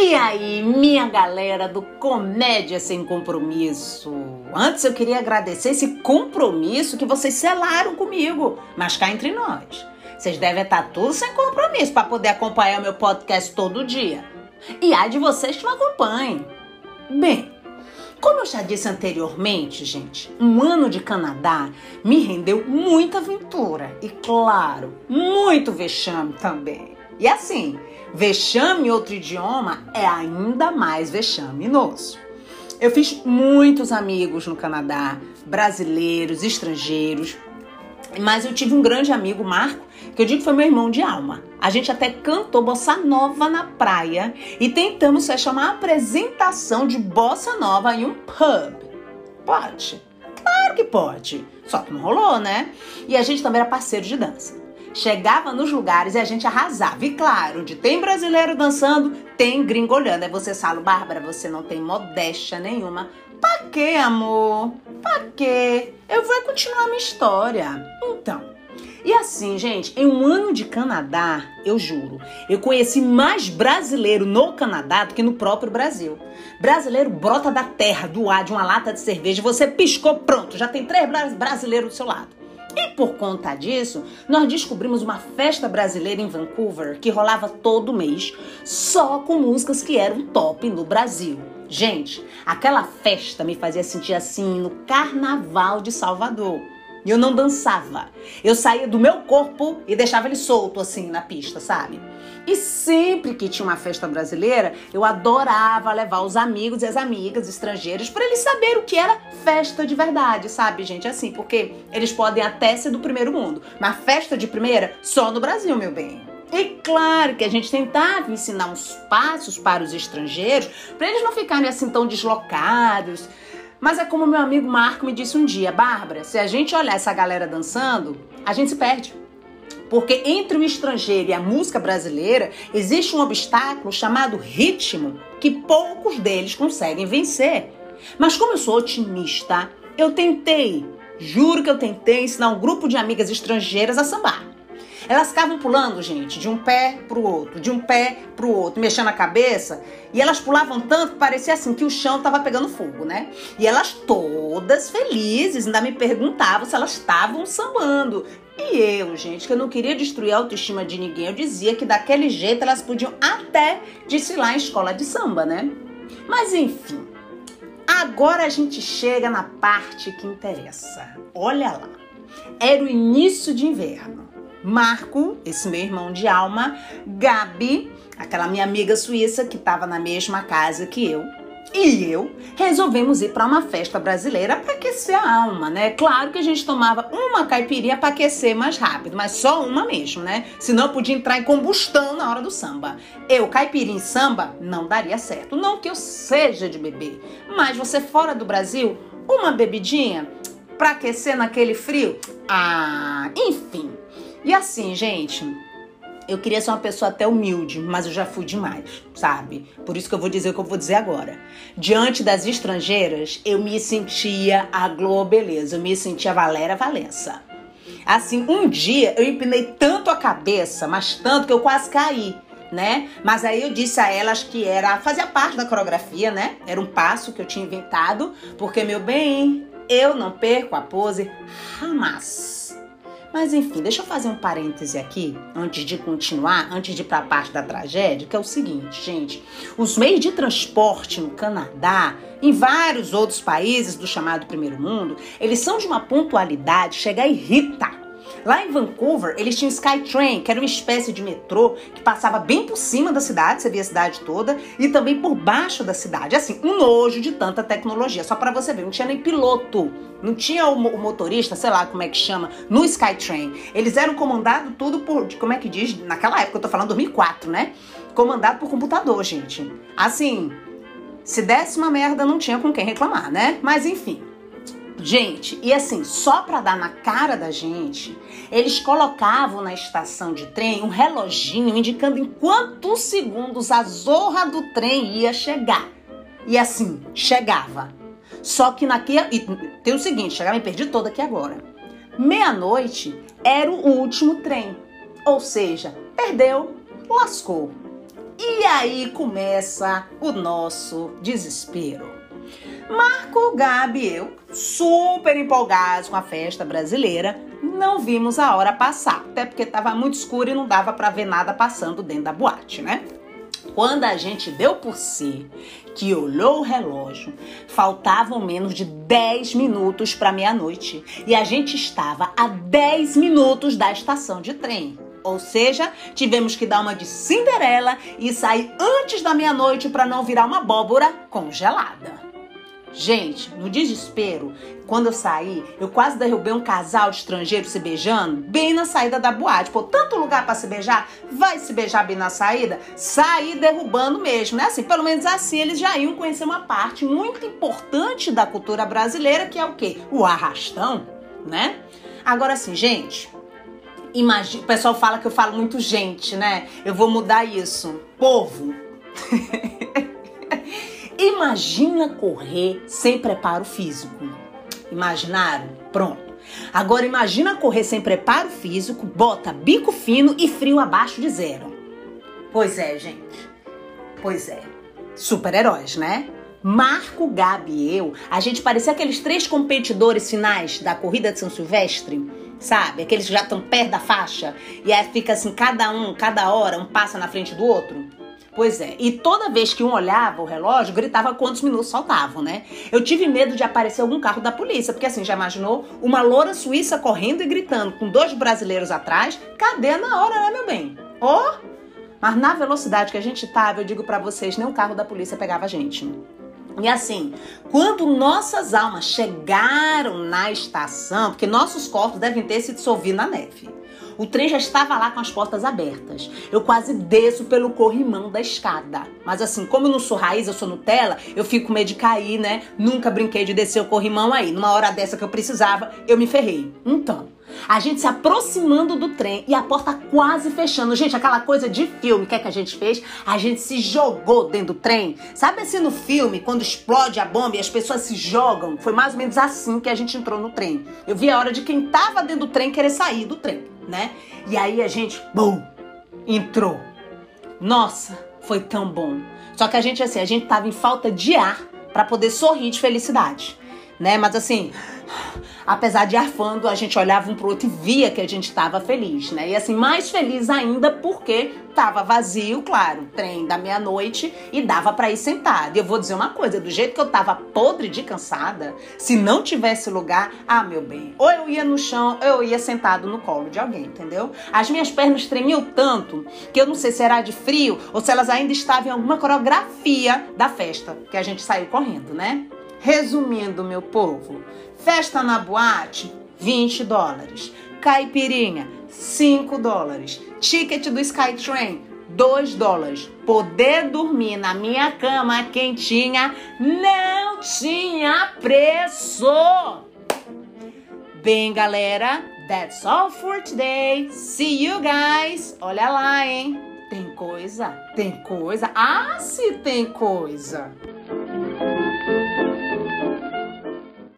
E aí, minha galera do Comédia Sem Compromisso? Antes eu queria agradecer esse compromisso que vocês selaram comigo, mas cá entre nós. Vocês devem estar tudo sem compromisso para poder acompanhar o meu podcast todo dia. E há de vocês que não acompanhem. Bem, como eu já disse anteriormente, gente, um ano de Canadá me rendeu muita aventura e, claro, muito vexame também. E assim, vexame em outro idioma é ainda mais vexaminoso. Eu fiz muitos amigos no Canadá, brasileiros, estrangeiros, mas eu tive um grande amigo, Marco, que eu digo que foi meu irmão de alma. A gente até cantou bossa nova na praia e tentamos fechar uma apresentação de bossa nova em um pub. Pode? Claro que pode. Só que não rolou, né? E a gente também era parceiro de dança. Chegava nos lugares e a gente arrasava. E claro, onde tem brasileiro dançando, tem gringo olhando. Aí você fala, Bárbara, você não tem modéstia nenhuma. Pra quê, amor? Pra quê? Eu vou continuar minha história. Então, e assim, gente, em um ano de Canadá, eu juro, eu conheci mais brasileiro no Canadá do que no próprio Brasil. Brasileiro brota da terra, do ar, de uma lata de cerveja, você piscou, pronto, já tem três brasileiros do seu lado. E por conta disso, nós descobrimos uma festa brasileira em Vancouver que rolava todo mês, só com músicas que eram top no Brasil. Gente, aquela festa me fazia sentir assim no Carnaval de Salvador. E eu não dançava. Eu saía do meu corpo e deixava ele solto assim na pista, sabe? E sempre que tinha uma festa brasileira, eu adorava levar os amigos e as amigas estrangeiros para eles saberem o que era festa de verdade, sabe, gente? Assim, porque eles podem até ser do primeiro mundo, mas festa de primeira só no Brasil, meu bem. E claro que a gente tentava ensinar uns passos para os estrangeiros, para eles não ficarem assim tão deslocados mas é como meu amigo Marco me disse um dia, Bárbara, se a gente olhar essa galera dançando, a gente se perde. Porque entre o estrangeiro e a música brasileira existe um obstáculo chamado ritmo que poucos deles conseguem vencer. Mas como eu sou otimista, eu tentei, juro que eu tentei ensinar um grupo de amigas estrangeiras a sambar. Elas ficavam pulando, gente, de um pé pro outro, de um pé pro outro, mexendo a cabeça. E elas pulavam tanto que parecia assim que o chão tava pegando fogo, né? E elas todas felizes, ainda me perguntavam se elas estavam sambando. E eu, gente, que eu não queria destruir a autoestima de ninguém, eu dizia que daquele jeito elas podiam até desfilar em escola de samba, né? Mas enfim, agora a gente chega na parte que interessa. Olha lá. Era o início de inverno. Marco, esse meu irmão de alma, Gabi, aquela minha amiga suíça que estava na mesma casa que eu, e eu resolvemos ir para uma festa brasileira para aquecer a alma, né? Claro que a gente tomava uma caipirinha para aquecer mais rápido, mas só uma mesmo, né? Senão podia entrar em combustão na hora do samba. Eu, caipirinha e samba, não daria certo. Não que eu seja de beber, mas você fora do Brasil, uma bebidinha para aquecer naquele frio? Ah, enfim. E assim, gente, eu queria ser uma pessoa até humilde, mas eu já fui demais, sabe? Por isso que eu vou dizer o que eu vou dizer agora. Diante das estrangeiras, eu me sentia a Globo Beleza, eu me sentia Valéria Valença. Assim, um dia eu empinei tanto a cabeça, mas tanto que eu quase caí, né? Mas aí eu disse a elas que era fazia parte da coreografia, né? Era um passo que eu tinha inventado, porque meu bem, eu não perco a pose jamais. Mas enfim, deixa eu fazer um parêntese aqui, antes de continuar, antes de ir para a parte da tragédia, que é o seguinte, gente. Os meios de transporte no Canadá, em vários outros países do chamado primeiro mundo, eles são de uma pontualidade, chega a irritar. Lá em Vancouver, eles tinham Skytrain, que era uma espécie de metrô que passava bem por cima da cidade, você via a cidade toda, e também por baixo da cidade. Assim, um nojo de tanta tecnologia. Só para você ver, não tinha nem piloto, não tinha o, motorista, sei lá como é que chama, no Skytrain. Eles eram comandados tudo por, como é que diz, naquela época, eu tô falando 2004, né? Comandado por computador, gente. Assim, se desse uma merda, não tinha com quem reclamar, né? Mas enfim. Gente, e assim, só para dar na cara da gente, eles colocavam na estação de trem um reloginho indicando em quantos segundos a zorra do trem ia chegar. E assim, chegava. Só que naquele. E tem o seguinte, chegava me perdi toda aqui agora. Meia-noite era o último trem. Ou seja, perdeu, lascou. E aí começa o nosso desespero. Marco, Gabi e eu, super empolgados com a festa brasileira, não vimos a hora passar, até porque estava muito escuro e não dava para ver nada passando dentro da boate, né? Quando a gente deu por si, que olhou o relógio, faltavam menos de 10 minutos para meia-noite e a gente estava a 10 minutos da estação de trem. Ou seja, tivemos que dar uma de Cinderela e sair antes da meia-noite para não virar uma abóbora congelada. Gente, no desespero, quando eu saí, eu quase derrubei um casal de estrangeiros se beijando bem na saída da boate. Pô, tanto lugar para se beijar, vai se beijar bem na saída? Sair derrubando mesmo, né? Assim, pelo menos assim eles já iam conhecer uma parte muito importante da cultura brasileira, que é o quê? O arrastão, né? Agora assim, gente, imagina, o pessoal fala que eu falo muito gente, né? Eu vou mudar isso. Povo. Imagina correr sem preparo físico. Imaginaram? Pronto. Agora imagina correr sem preparo físico, bota bico fino e frio abaixo de zero. Pois é, gente. Pois é. Super-heróis, né? Marco, Gabi e eu, a gente parecia aqueles três competidores finais da corrida de São Silvestre, sabe? Aqueles que já estão perto da faixa e aí fica assim, cada um, cada hora, um passa na frente do outro. Pois é. E toda vez que um olhava o relógio, gritava quantos minutos faltavam, né? Eu tive medo de aparecer algum carro da polícia, porque assim, já imaginou? Uma loura suíça correndo e gritando com dois brasileiros atrás? Cadê na hora, né, meu bem? Oh! Mas na velocidade que a gente tava, eu digo para vocês, nem o carro da polícia pegava a gente. E assim, quando nossas almas chegaram na estação, porque nossos corpos devem ter se dissolvido na neve. O trem já estava lá com as portas abertas. Eu quase desço pelo corrimão da escada. Mas assim, como eu não sou raiz, eu sou Nutella, eu fico com medo de cair, né? Nunca brinquei de descer o corrimão aí. Numa hora dessa que eu precisava, eu me ferrei. Então, a gente se aproximando do trem e a porta quase fechando. Gente, aquela coisa de filme, o que é que a gente fez? A gente se jogou dentro do trem. Sabe assim no filme, quando explode a bomba e as pessoas se jogam? Foi mais ou menos assim que a gente entrou no trem. Eu vi a hora de quem tava dentro do trem querer sair do trem né? E aí a gente, bum, entrou. Nossa, foi tão bom. Só que a gente assim, a gente tava em falta de ar para poder sorrir de felicidade, né? Mas assim, apesar de arfando, a gente olhava um pro outro e via que a gente estava feliz, né? E assim, mais feliz ainda porque tava vazio, claro, trem da meia-noite e dava para ir sentado. E eu vou dizer uma coisa, do jeito que eu tava podre de cansada, se não tivesse lugar, ah, meu bem, ou eu ia no chão, ou eu ia sentado no colo de alguém, entendeu? As minhas pernas tremiam tanto que eu não sei se era de frio ou se elas ainda estavam em alguma coreografia da festa que a gente saiu correndo, né? Resumindo, meu povo, festa na boate, 20 dólares. Caipirinha, 5 dólares. Ticket do Skytrain, 2 dólares. Poder dormir na minha cama quentinha não tinha preço. Bem, galera, that's all for today. See you guys. Olha lá, hein? Tem coisa? Tem coisa? Ah, se tem coisa.